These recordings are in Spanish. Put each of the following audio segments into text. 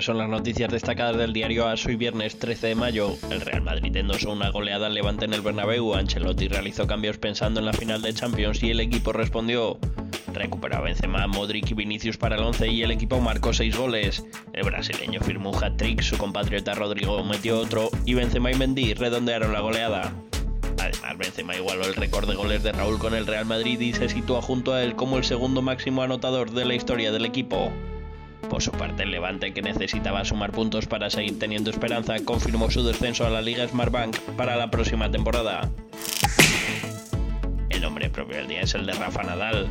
son las noticias destacadas del diario AS hoy viernes 13 de mayo. El Real Madrid endosó una goleada al Levante en el Bernabéu. Ancelotti realizó cambios pensando en la final de Champions y el equipo respondió. Recuperó a Benzema, Modric y Vinicius para el 11 y el equipo marcó 6 goles. El brasileño firmó un hat-trick, su compatriota Rodrigo metió otro y Benzema y Mendy redondearon la goleada. Además, Benzema igualó el récord de goles de Raúl con el Real Madrid y se sitúa junto a él como el segundo máximo anotador de la historia del equipo. Por su parte, el Levante, que necesitaba sumar puntos para seguir teniendo esperanza, confirmó su descenso a la Liga Smartbank para la próxima temporada. El nombre propio del día es el de Rafa Nadal.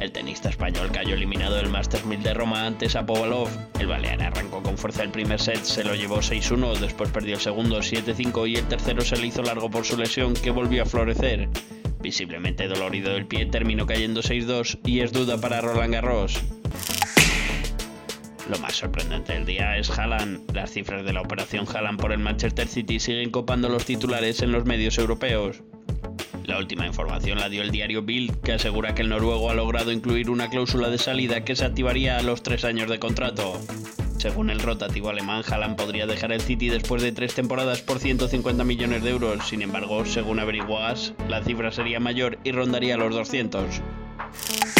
El tenista español cayó eliminado del Masters 1000 de Roma ante Sapovalov. El balear arrancó con fuerza el primer set, se lo llevó 6-1, después perdió el segundo 7-5 y el tercero se le hizo largo por su lesión que volvió a florecer. Visiblemente dolorido del pie, terminó cayendo 6-2 y es duda para Roland Garros. Lo más sorprendente del día es Haaland. Las cifras de la operación Haaland por el Manchester City siguen copando los titulares en los medios europeos. La última información la dio el diario Bild, que asegura que el noruego ha logrado incluir una cláusula de salida que se activaría a los tres años de contrato. Según el rotativo alemán, Haaland podría dejar el City después de tres temporadas por 150 millones de euros. Sin embargo, según averiguas, la cifra sería mayor y rondaría los 200 la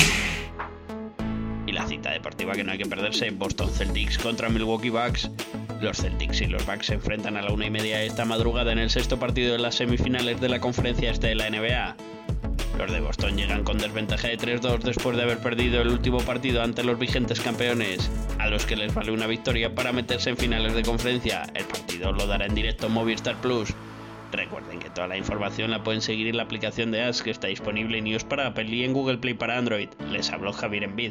cita deportiva que no hay que perderse, Boston Celtics contra Milwaukee Bucks. Los Celtics y los Bucks se enfrentan a la una y media esta madrugada en el sexto partido de las semifinales de la conferencia este de la NBA. Los de Boston llegan con desventaja de 3-2 después de haber perdido el último partido ante los vigentes campeones, a los que les vale una victoria para meterse en finales de conferencia. El partido lo dará en directo Movistar Plus. Recuerden que toda la información la pueden seguir en la aplicación de Ask que está disponible en iOS para Apple y en Google Play para Android. Les habló Javier Envid.